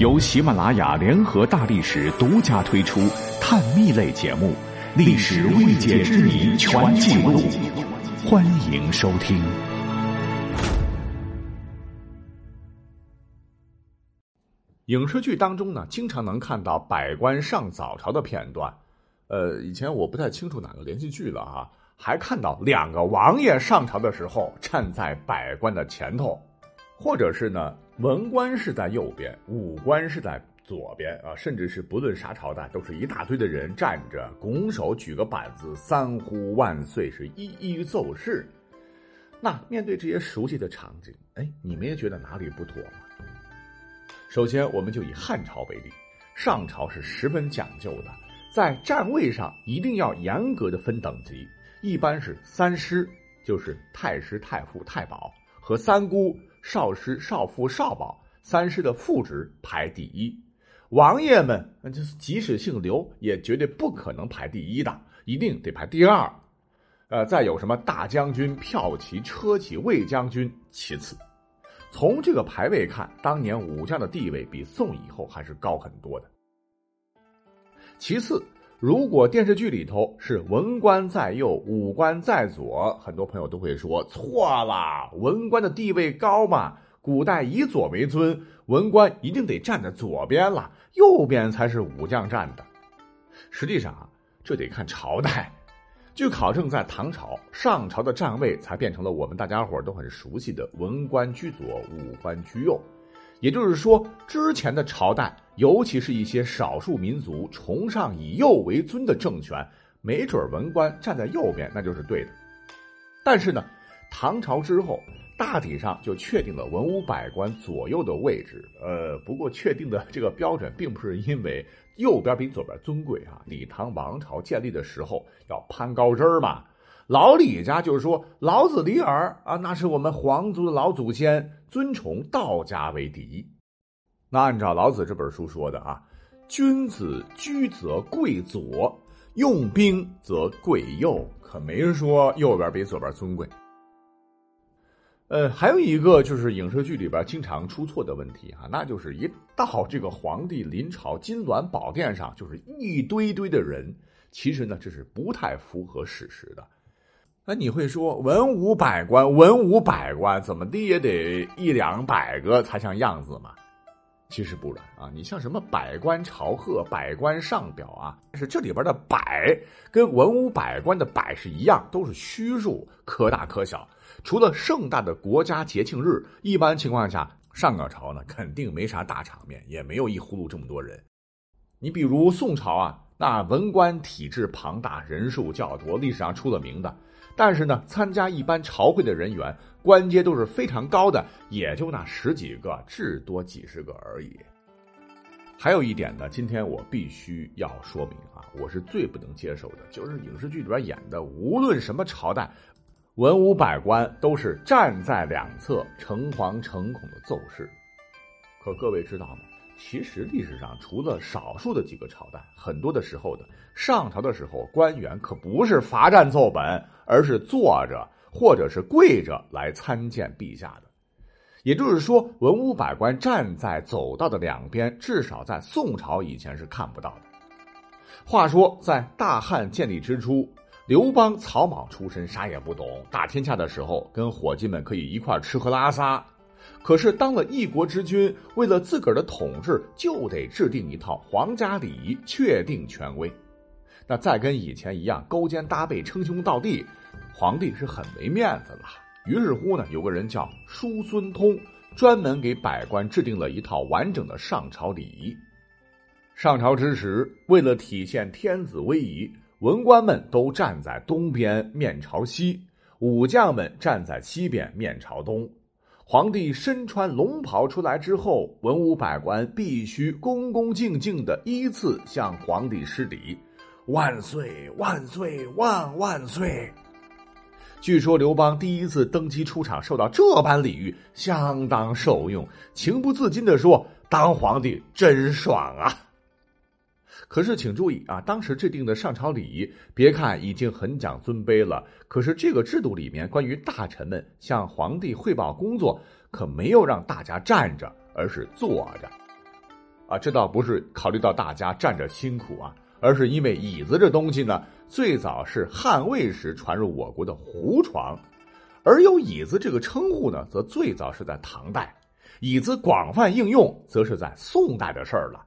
由喜马拉雅联合大历史独家推出探秘类节目《历史未解之谜全记录》，欢迎收听。影视剧当中呢，经常能看到百官上早朝的片段。呃，以前我不太清楚哪个连续剧了哈，还看到两个王爷上朝的时候站在百官的前头，或者是呢，文官是在右边，武官是在左边啊，甚至是不论啥朝代，都是一大堆的人站着，拱手举个板子，三呼万岁，是一一奏事。那面对这些熟悉的场景，哎，你们也觉得哪里不妥吗？首先，我们就以汉朝为例，上朝是十分讲究的，在站位上一定要严格的分等级，一般是三师，就是太师、太傅、太保和三姑、少师、少傅、少保，三师的副职排第一。王爷们，就是即使姓刘，也绝对不可能排第一的，一定得排第二。呃，再有什么大将军、骠骑、车骑、卫将军，其次。从这个排位看，当年武将的地位比宋以后还是高很多的。其次，如果电视剧里头是文官在右，武官在左，很多朋友都会说错了，文官的地位高嘛？古代以左为尊，文官一定得站在左边了，右边才是武将站的。实际上啊，这得看朝代。据考证，在唐朝上朝的站位才变成了我们大家伙都很熟悉的文官居左，武官居右。也就是说，之前的朝代，尤其是一些少数民族崇尚以右为尊的政权，没准文官站在右边那就是对的。但是呢，唐朝之后，大体上就确定了文武百官左右的位置。呃，不过确定的这个标准，并不是因为。右边比左边尊贵啊！李唐王朝建立的时候要攀高枝儿嘛。老李家就是说，老子李耳啊，那是我们皇族的老祖先，尊崇道家为第一。那按照老子这本书说的啊，君子居则贵左，用兵则贵右，可没人说右边比左边尊贵。呃，还有一个就是影视剧里边经常出错的问题啊，那就是一到这个皇帝临朝金銮宝殿上，就是一堆堆的人。其实呢，这是不太符合史实的。那你会说文武百官，文武百官怎么地也得一两百个才像样子嘛？其实不然啊，你像什么百官朝贺、百官上表啊，是这里边的百跟文武百官的百是一样，都是虚数，可大可小。除了盛大的国家节庆日，一般情况下上个朝呢肯定没啥大场面，也没有一呼噜这么多人。你比如宋朝啊，那文官体制庞大，人数较多，历史上出了名的。但是呢，参加一般朝会的人员，官阶都是非常高的，也就那十几个，至多几十个而已。还有一点呢，今天我必须要说明啊，我是最不能接受的，就是影视剧里边演的，无论什么朝代。文武百官都是站在两侧，诚惶诚恐的奏事。可各位知道吗？其实历史上除了少数的几个朝代，很多的时候的上朝的时候，官员可不是罚站奏本，而是坐着或者是跪着来参见陛下的。也就是说，文武百官站在走道的两边，至少在宋朝以前是看不到的。话说，在大汉建立之初。刘邦草莽出身，啥也不懂。打天下的时候，跟伙计们可以一块吃喝拉撒。可是当了一国之君，为了自个儿的统治，就得制定一套皇家礼仪，确定权威。那再跟以前一样勾肩搭背、称兄道弟，皇帝是很没面子了。于是乎呢，有个人叫叔孙通，专门给百官制定了一套完整的上朝礼仪。上朝之时，为了体现天子威仪。文官们都站在东边，面朝西；武将们站在西边，面朝东。皇帝身穿龙袍出来之后，文武百官必须恭恭敬敬的依次向皇帝施礼：“万岁，万岁，万万岁！”据说刘邦第一次登基出场，受到这般礼遇，相当受用，情不自禁的说：“当皇帝真爽啊！”可是，请注意啊，当时制定的上朝礼仪，别看已经很讲尊卑了，可是这个制度里面关于大臣们向皇帝汇报工作，可没有让大家站着，而是坐着。啊，这倒不是考虑到大家站着辛苦啊，而是因为椅子这东西呢，最早是汉魏时传入我国的胡床，而有椅子这个称呼呢，则最早是在唐代。椅子广泛应用，则是在宋代的事儿了。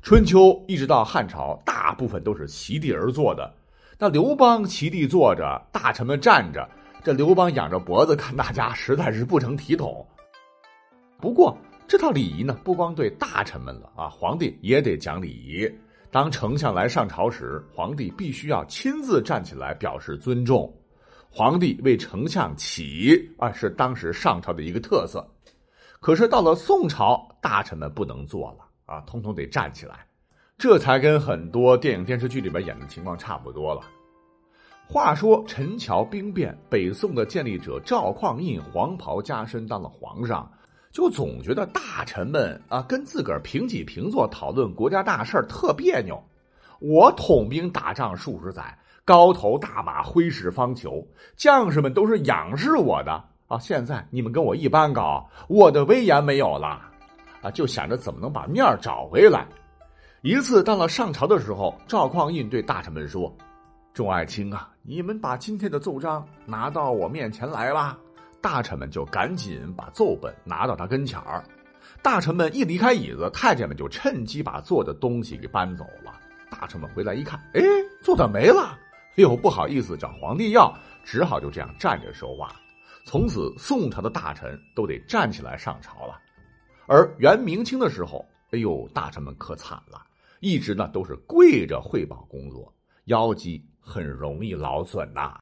春秋一直到汉朝，大部分都是席地而坐的。那刘邦席地坐着，大臣们站着，这刘邦仰着脖子看大家，实在是不成体统。不过这套礼仪呢，不光对大臣们了啊，皇帝也得讲礼仪。当丞相来上朝时，皇帝必须要亲自站起来表示尊重。皇帝为丞相起啊，是当时上朝的一个特色。可是到了宋朝，大臣们不能坐了啊，通通得站起来，这才跟很多电影电视剧里边演的情况差不多了。话说陈桥兵变，北宋的建立者赵匡胤黄袍加身当了皇上，就总觉得大臣们啊跟自个儿平起平坐讨论国家大事特别扭。我统兵打仗数十载，高头大马挥使方遒，将士们都是仰视我的。啊！现在你们跟我一般高，我的威严没有了，就想着怎么能把面找回来。一次到了上朝的时候，赵匡胤对大臣们说：“众爱卿啊，你们把今天的奏章拿到我面前来吧。”大臣们就赶紧把奏本拿到他跟前儿。大臣们一离开椅子，太监们就趁机把做的东西给搬走了。大臣们回来一看，哎，做的没了，又不好意思找皇帝要，只好就这样站着说话。从此，宋朝的大臣都得站起来上朝了，而元明清的时候，哎呦，大臣们可惨了，一直呢都是跪着汇报工作，腰肌很容易劳损呐。